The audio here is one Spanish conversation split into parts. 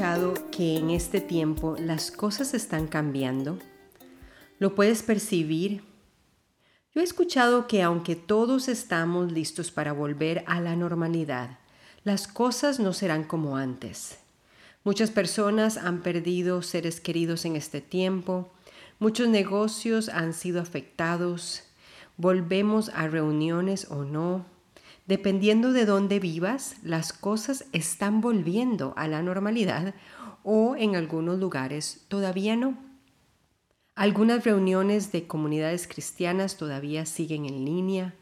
Escuchado que en este tiempo las cosas están cambiando? ¿Lo puedes percibir? Yo he escuchado que aunque todos estamos listos para volver a la normalidad, las cosas no serán como antes. Muchas personas han perdido seres queridos en este tiempo, muchos negocios han sido afectados, volvemos a reuniones o no, Dependiendo de dónde vivas, las cosas están volviendo a la normalidad o en algunos lugares todavía no. Algunas reuniones de comunidades cristianas todavía siguen en línea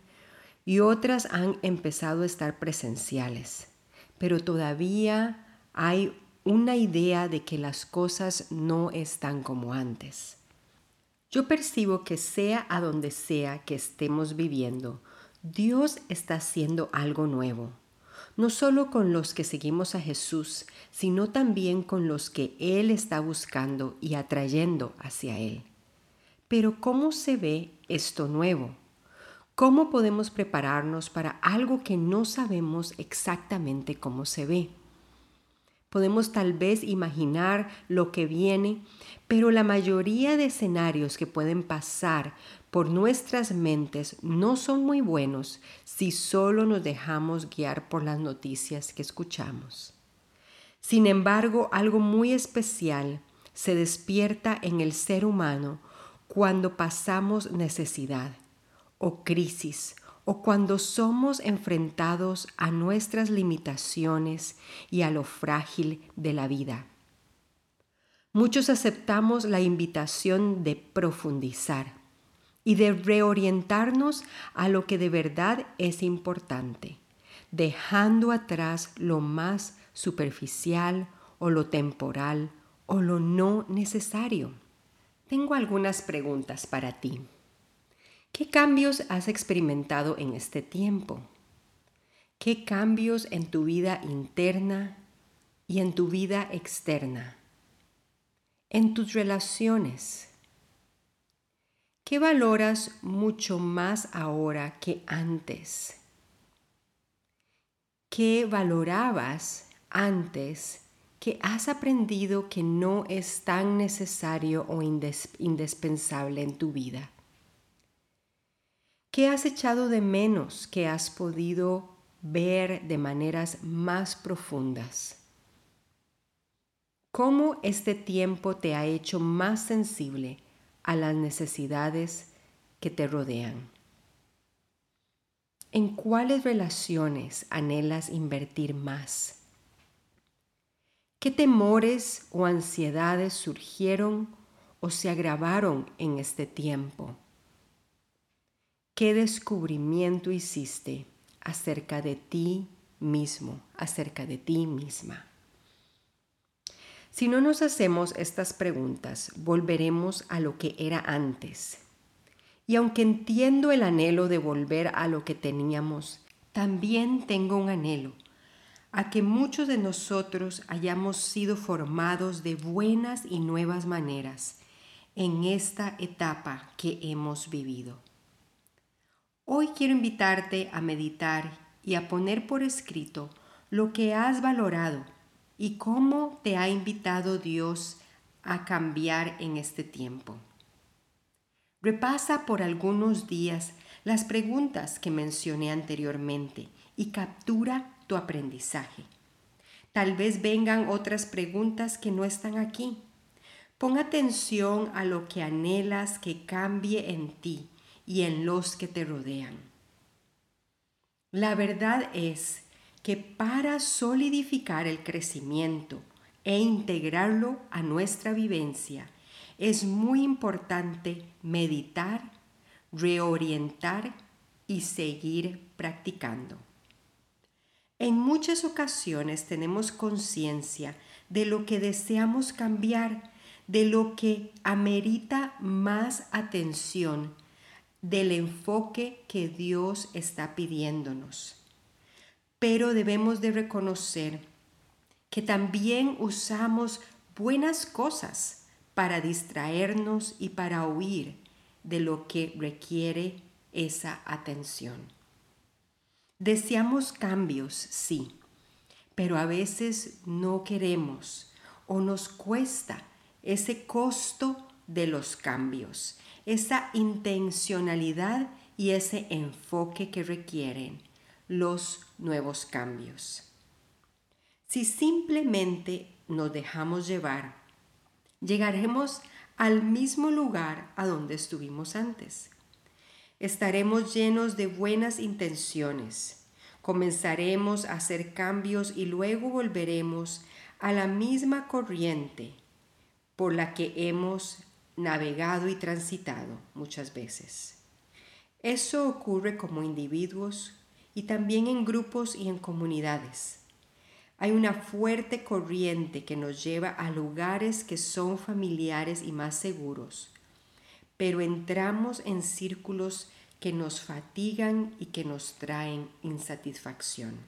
y otras han empezado a estar presenciales, pero todavía hay una idea de que las cosas no están como antes. Yo percibo que sea a donde sea que estemos viviendo, Dios está haciendo algo nuevo, no solo con los que seguimos a Jesús, sino también con los que Él está buscando y atrayendo hacia Él. Pero ¿cómo se ve esto nuevo? ¿Cómo podemos prepararnos para algo que no sabemos exactamente cómo se ve? Podemos tal vez imaginar lo que viene, pero la mayoría de escenarios que pueden pasar por nuestras mentes no son muy buenos si solo nos dejamos guiar por las noticias que escuchamos. Sin embargo, algo muy especial se despierta en el ser humano cuando pasamos necesidad o crisis o cuando somos enfrentados a nuestras limitaciones y a lo frágil de la vida. Muchos aceptamos la invitación de profundizar y de reorientarnos a lo que de verdad es importante, dejando atrás lo más superficial o lo temporal o lo no necesario. Tengo algunas preguntas para ti. ¿Qué cambios has experimentado en este tiempo? ¿Qué cambios en tu vida interna y en tu vida externa? En tus relaciones ¿Qué valoras mucho más ahora que antes? ¿Qué valorabas antes que has aprendido que no es tan necesario o indispensable en tu vida? ¿Qué has echado de menos que has podido ver de maneras más profundas? ¿Cómo este tiempo te ha hecho más sensible a las necesidades que te rodean. ¿En cuáles relaciones anhelas invertir más? ¿Qué temores o ansiedades surgieron o se agravaron en este tiempo? ¿Qué descubrimiento hiciste acerca de ti mismo, acerca de ti misma? Si no nos hacemos estas preguntas, volveremos a lo que era antes. Y aunque entiendo el anhelo de volver a lo que teníamos, también tengo un anhelo a que muchos de nosotros hayamos sido formados de buenas y nuevas maneras en esta etapa que hemos vivido. Hoy quiero invitarte a meditar y a poner por escrito lo que has valorado y cómo te ha invitado Dios a cambiar en este tiempo. Repasa por algunos días las preguntas que mencioné anteriormente y captura tu aprendizaje. Tal vez vengan otras preguntas que no están aquí. Pon atención a lo que anhelas que cambie en ti y en los que te rodean. La verdad es que para solidificar el crecimiento e integrarlo a nuestra vivencia, es muy importante meditar, reorientar y seguir practicando. En muchas ocasiones tenemos conciencia de lo que deseamos cambiar, de lo que amerita más atención del enfoque que Dios está pidiéndonos. Pero debemos de reconocer que también usamos buenas cosas para distraernos y para huir de lo que requiere esa atención. Deseamos cambios, sí, pero a veces no queremos o nos cuesta ese costo de los cambios, esa intencionalidad y ese enfoque que requieren los nuevos cambios. Si simplemente nos dejamos llevar, llegaremos al mismo lugar a donde estuvimos antes. Estaremos llenos de buenas intenciones. Comenzaremos a hacer cambios y luego volveremos a la misma corriente por la que hemos navegado y transitado muchas veces. Eso ocurre como individuos y también en grupos y en comunidades. Hay una fuerte corriente que nos lleva a lugares que son familiares y más seguros, pero entramos en círculos que nos fatigan y que nos traen insatisfacción.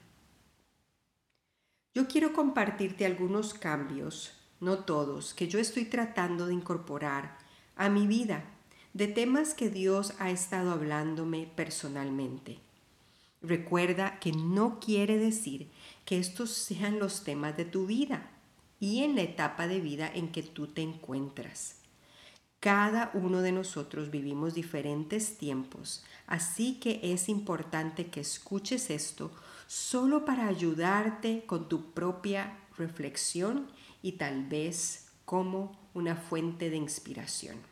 Yo quiero compartirte algunos cambios, no todos, que yo estoy tratando de incorporar a mi vida, de temas que Dios ha estado hablándome personalmente. Recuerda que no quiere decir que estos sean los temas de tu vida y en la etapa de vida en que tú te encuentras. Cada uno de nosotros vivimos diferentes tiempos, así que es importante que escuches esto solo para ayudarte con tu propia reflexión y tal vez como una fuente de inspiración.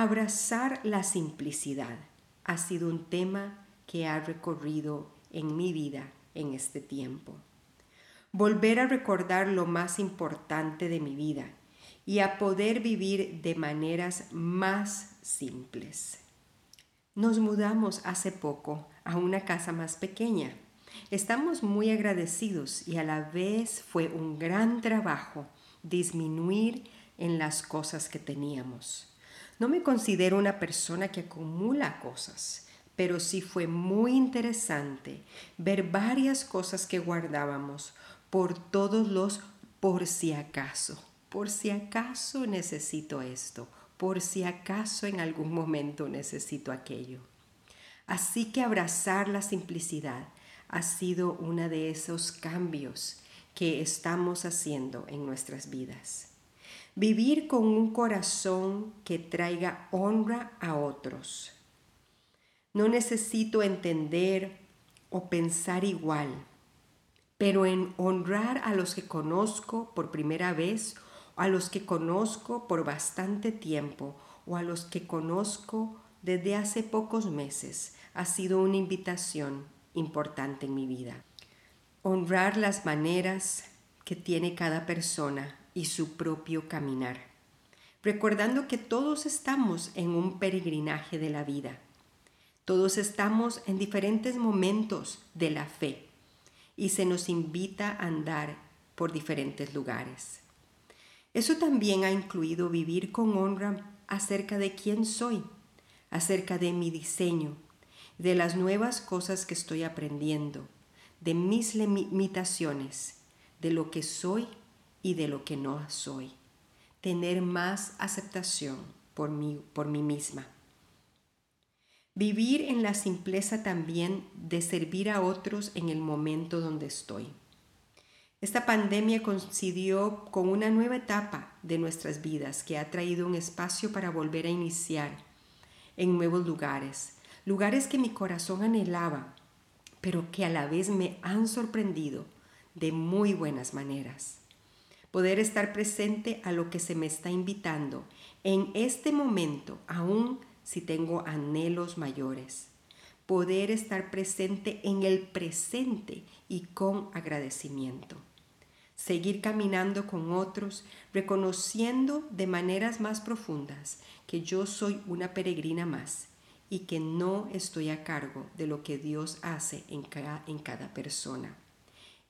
Abrazar la simplicidad ha sido un tema que ha recorrido en mi vida en este tiempo. Volver a recordar lo más importante de mi vida y a poder vivir de maneras más simples. Nos mudamos hace poco a una casa más pequeña. Estamos muy agradecidos y a la vez fue un gran trabajo disminuir en las cosas que teníamos. No me considero una persona que acumula cosas pero sí fue muy interesante ver varias cosas que guardábamos por todos los por si acaso. Por si acaso necesito esto, por si acaso en algún momento necesito aquello. Así que abrazar la simplicidad ha sido uno de esos cambios que estamos haciendo en nuestras vidas. Vivir con un corazón que traiga honra a otros no necesito entender o pensar igual, pero en honrar a los que conozco por primera vez, a los que conozco por bastante tiempo, o a los que conozco desde hace pocos meses, ha sido una invitación importante en mi vida. Honrar las maneras que tiene cada persona y su propio caminar, recordando que todos estamos en un peregrinaje de la vida todos estamos en diferentes momentos de la fe y se nos invita a andar por diferentes lugares. Eso también ha incluido vivir con honra acerca de quién soy, acerca de mi diseño, de las nuevas cosas que estoy aprendiendo, de mis limitaciones, de lo que soy y de lo que no soy. Tener más aceptación por mí, por mí misma. Vivir en la simpleza también de servir a otros en el momento donde estoy. Esta pandemia coincidió con una nueva etapa de nuestras vidas que ha traído un espacio para volver a iniciar en nuevos lugares, lugares que mi corazón anhelaba, pero que a la vez me han sorprendido de muy buenas maneras. Poder estar presente a lo que se me está invitando en este momento, aún si tengo anhelos mayores. Poder estar presente en el presente y con agradecimiento. Seguir caminando con otros, reconociendo de maneras más profundas que yo soy una peregrina más y que no estoy a cargo de lo que Dios hace en cada, en cada persona.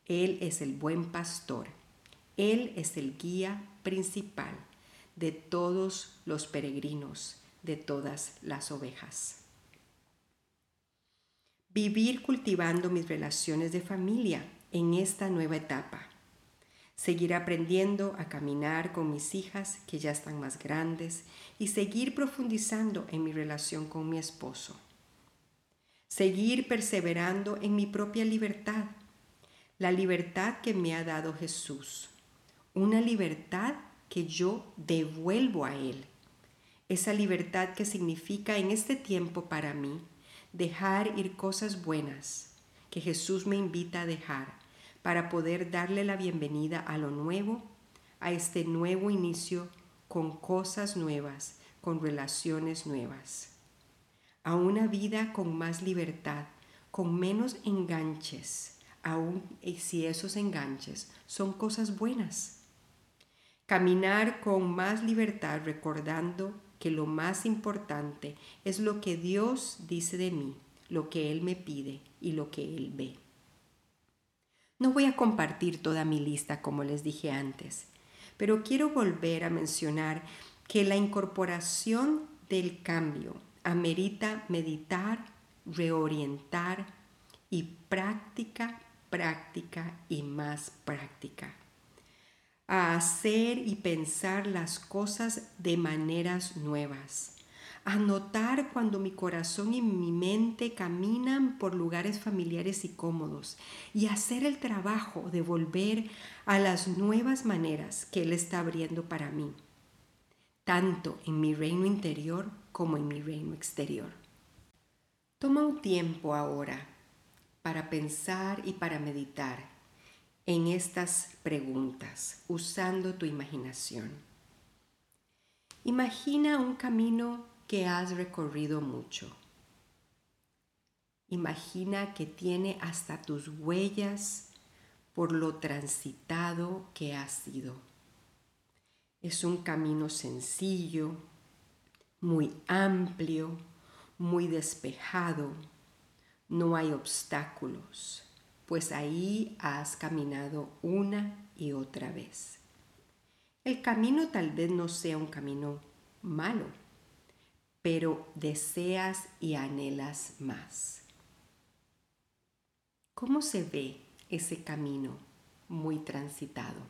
Él es el buen pastor Él es el guía principal de todos los peregrinos, de todas las ovejas. Vivir cultivando mis relaciones de familia en esta nueva etapa. Seguir aprendiendo a caminar con mis hijas que ya están más grandes y seguir profundizando en mi relación con mi esposo. Seguir perseverando en mi propia libertad, la libertad que me ha dado Jesús, una libertad que yo devuelvo a Él. Esa libertad que significa en este tiempo para mí dejar ir cosas buenas que Jesús me invita a dejar para poder darle la bienvenida a lo nuevo, a este nuevo inicio con cosas nuevas, con relaciones nuevas, a una vida con más libertad, con menos enganches, aun si esos enganches son cosas buenas. Caminar con más libertad recordando que lo más importante es lo que Dios dice de mí, lo que Él me pide y lo que Él ve. No voy a compartir toda mi lista como les dije antes, pero quiero volver a mencionar que la incorporación del cambio amerita meditar, reorientar y práctica, práctica y más práctica a hacer y pensar las cosas de maneras nuevas, a notar cuando mi corazón y mi mente caminan por lugares familiares y cómodos y hacer el trabajo de volver a las nuevas maneras que Él está abriendo para mí, tanto en mi reino interior como en mi reino exterior. Toma un tiempo ahora para pensar y para meditar en estas preguntas usando tu imaginación. Imagina un camino que has recorrido mucho. Imagina que tiene hasta tus huellas por lo transitado que has sido. Es un camino sencillo, muy amplio, muy despejado, no hay obstáculos pues ahí has caminado una y otra vez. El camino tal vez no sea un camino malo, pero deseas y anhelas más. ¿Cómo se ve ese camino muy transitado?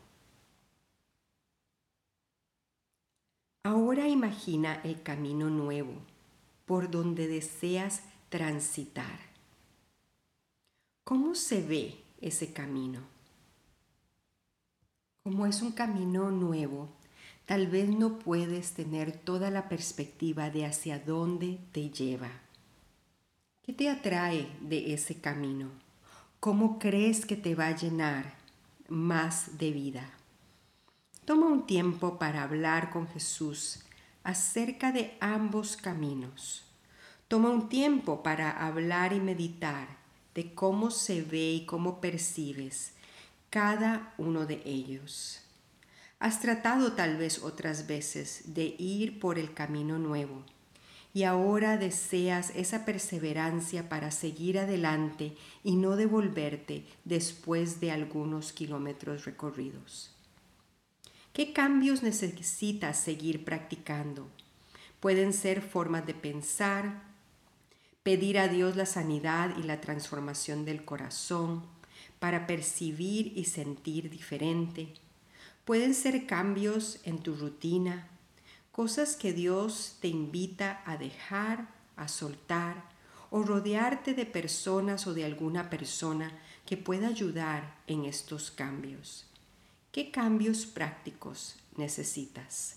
Ahora imagina el camino nuevo por donde deseas transitar. ¿Cómo se ve ese camino? Como es un camino nuevo, tal vez no puedes tener toda la perspectiva de hacia dónde te lleva. ¿Qué te atrae de ese camino? ¿Cómo crees que te va a llenar más de vida? Toma un tiempo para hablar con Jesús acerca de ambos caminos. Toma un tiempo para hablar y meditar de cómo se ve y cómo percibes cada uno de ellos. Has tratado tal vez otras veces de ir por el camino nuevo y ahora deseas esa perseverancia para seguir adelante y no devolverte después de algunos kilómetros recorridos. ¿Qué cambios necesitas seguir practicando? Pueden ser formas de pensar, pedir a Dios la sanidad y la transformación del corazón para percibir y sentir diferente. Pueden ser cambios en tu rutina, cosas que Dios te invita a dejar, a soltar o rodearte de personas o de alguna persona que pueda ayudar en estos cambios. ¿Qué cambios prácticos necesitas?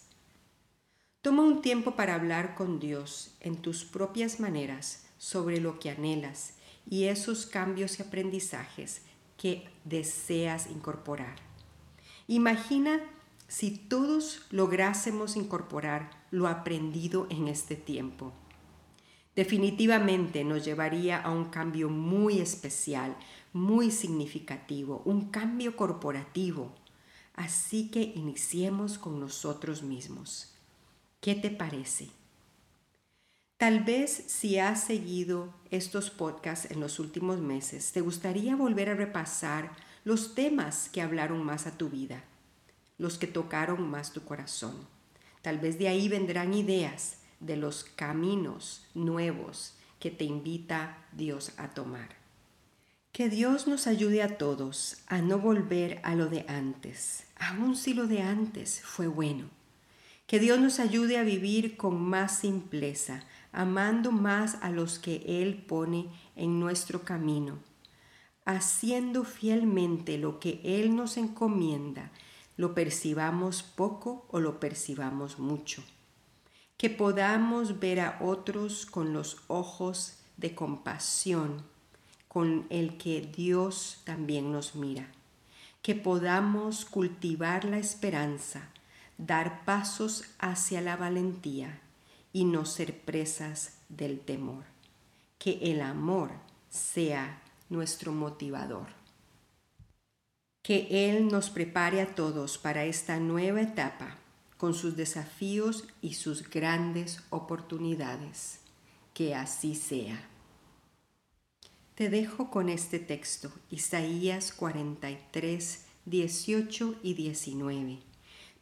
Toma un tiempo para hablar con Dios en tus propias maneras sobre lo que anhelas y esos cambios y aprendizajes que deseas incorporar. Imagina si todos lográsemos incorporar lo aprendido en este tiempo. Definitivamente nos llevaría a un cambio muy especial, muy significativo, un cambio corporativo. Así que iniciemos con nosotros mismos. ¿Qué te parece? Tal vez si has seguido estos podcasts en los últimos meses, te gustaría volver a repasar los temas que hablaron más a tu vida. los que tocaron más tu corazón. Tal vez de ahí vendrán ideas de los caminos nuevos que te invita Dios a tomar. Que Dios nos ayude a todos a no volver a lo de antes, aun si lo de antes fue bueno. Que Dios nos ayude a vivir con más simpleza, amando más a los que Él pone en nuestro camino, haciendo fielmente lo que Él nos encomienda, lo percibamos poco o lo percibamos mucho. Que podamos ver a otros con los ojos de compasión, con el que Dios también nos mira. Que podamos cultivar la esperanza, dar pasos hacia la valentía y no ser presas del temor. Que el amor sea nuestro motivador. Que Él nos prepare a todos para esta nueva etapa con sus desafíos y sus grandes oportunidades. Que así sea. Te dejo con este texto, Isaías 43, 18 y 19.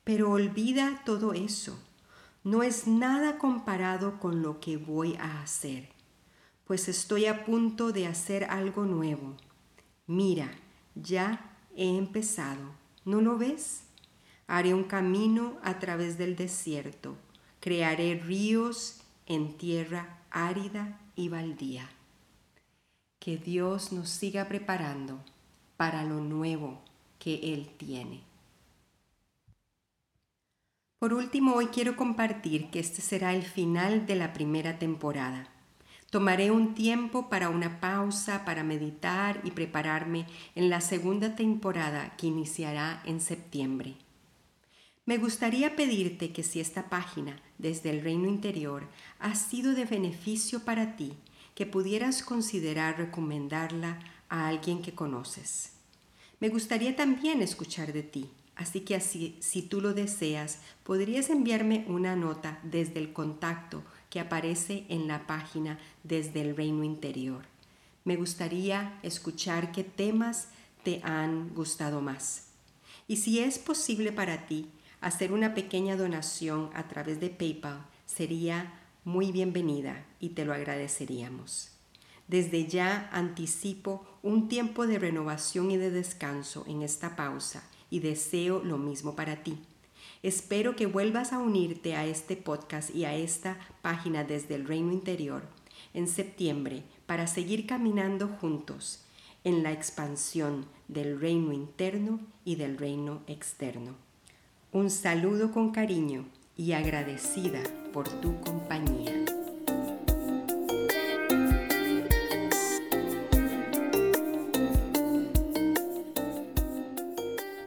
Pero olvida todo eso no es nada comparado con lo que voy a hacer, pues estoy a punto de hacer algo nuevo. Mira, ya he empezado. ¿No lo ves? Haré un camino a través del desierto, crearé ríos en tierra árida y baldía. Que Dios nos siga preparando para lo nuevo que Él tiene. Por último, hoy quiero compartir que este será el final de la primera temporada. Tomaré un tiempo para una pausa, para meditar y prepararme en la segunda temporada que iniciará en septiembre. Me gustaría pedirte que si esta página desde el reino interior ha sido de beneficio para ti, que pudieras considerar recomendarla a alguien que conoces. Me gustaría también escuchar de ti Así que así, si tú lo deseas, podrías enviarme una nota desde el contacto que aparece en la página desde el reino interior. Me gustaría escuchar qué temas te han gustado más. Y si es posible para ti hacer una pequeña donación a través de PayPal, sería muy bienvenida y te lo agradeceríamos. Desde ya anticipo un tiempo de renovación y de descanso en esta pausa y deseo lo mismo para ti. Espero que vuelvas a unirte a este podcast y a esta página desde el reino interior en septiembre para seguir caminando juntos en la expansión del reino interno y del reino externo. Un saludo con cariño y agradecida por tu compañía.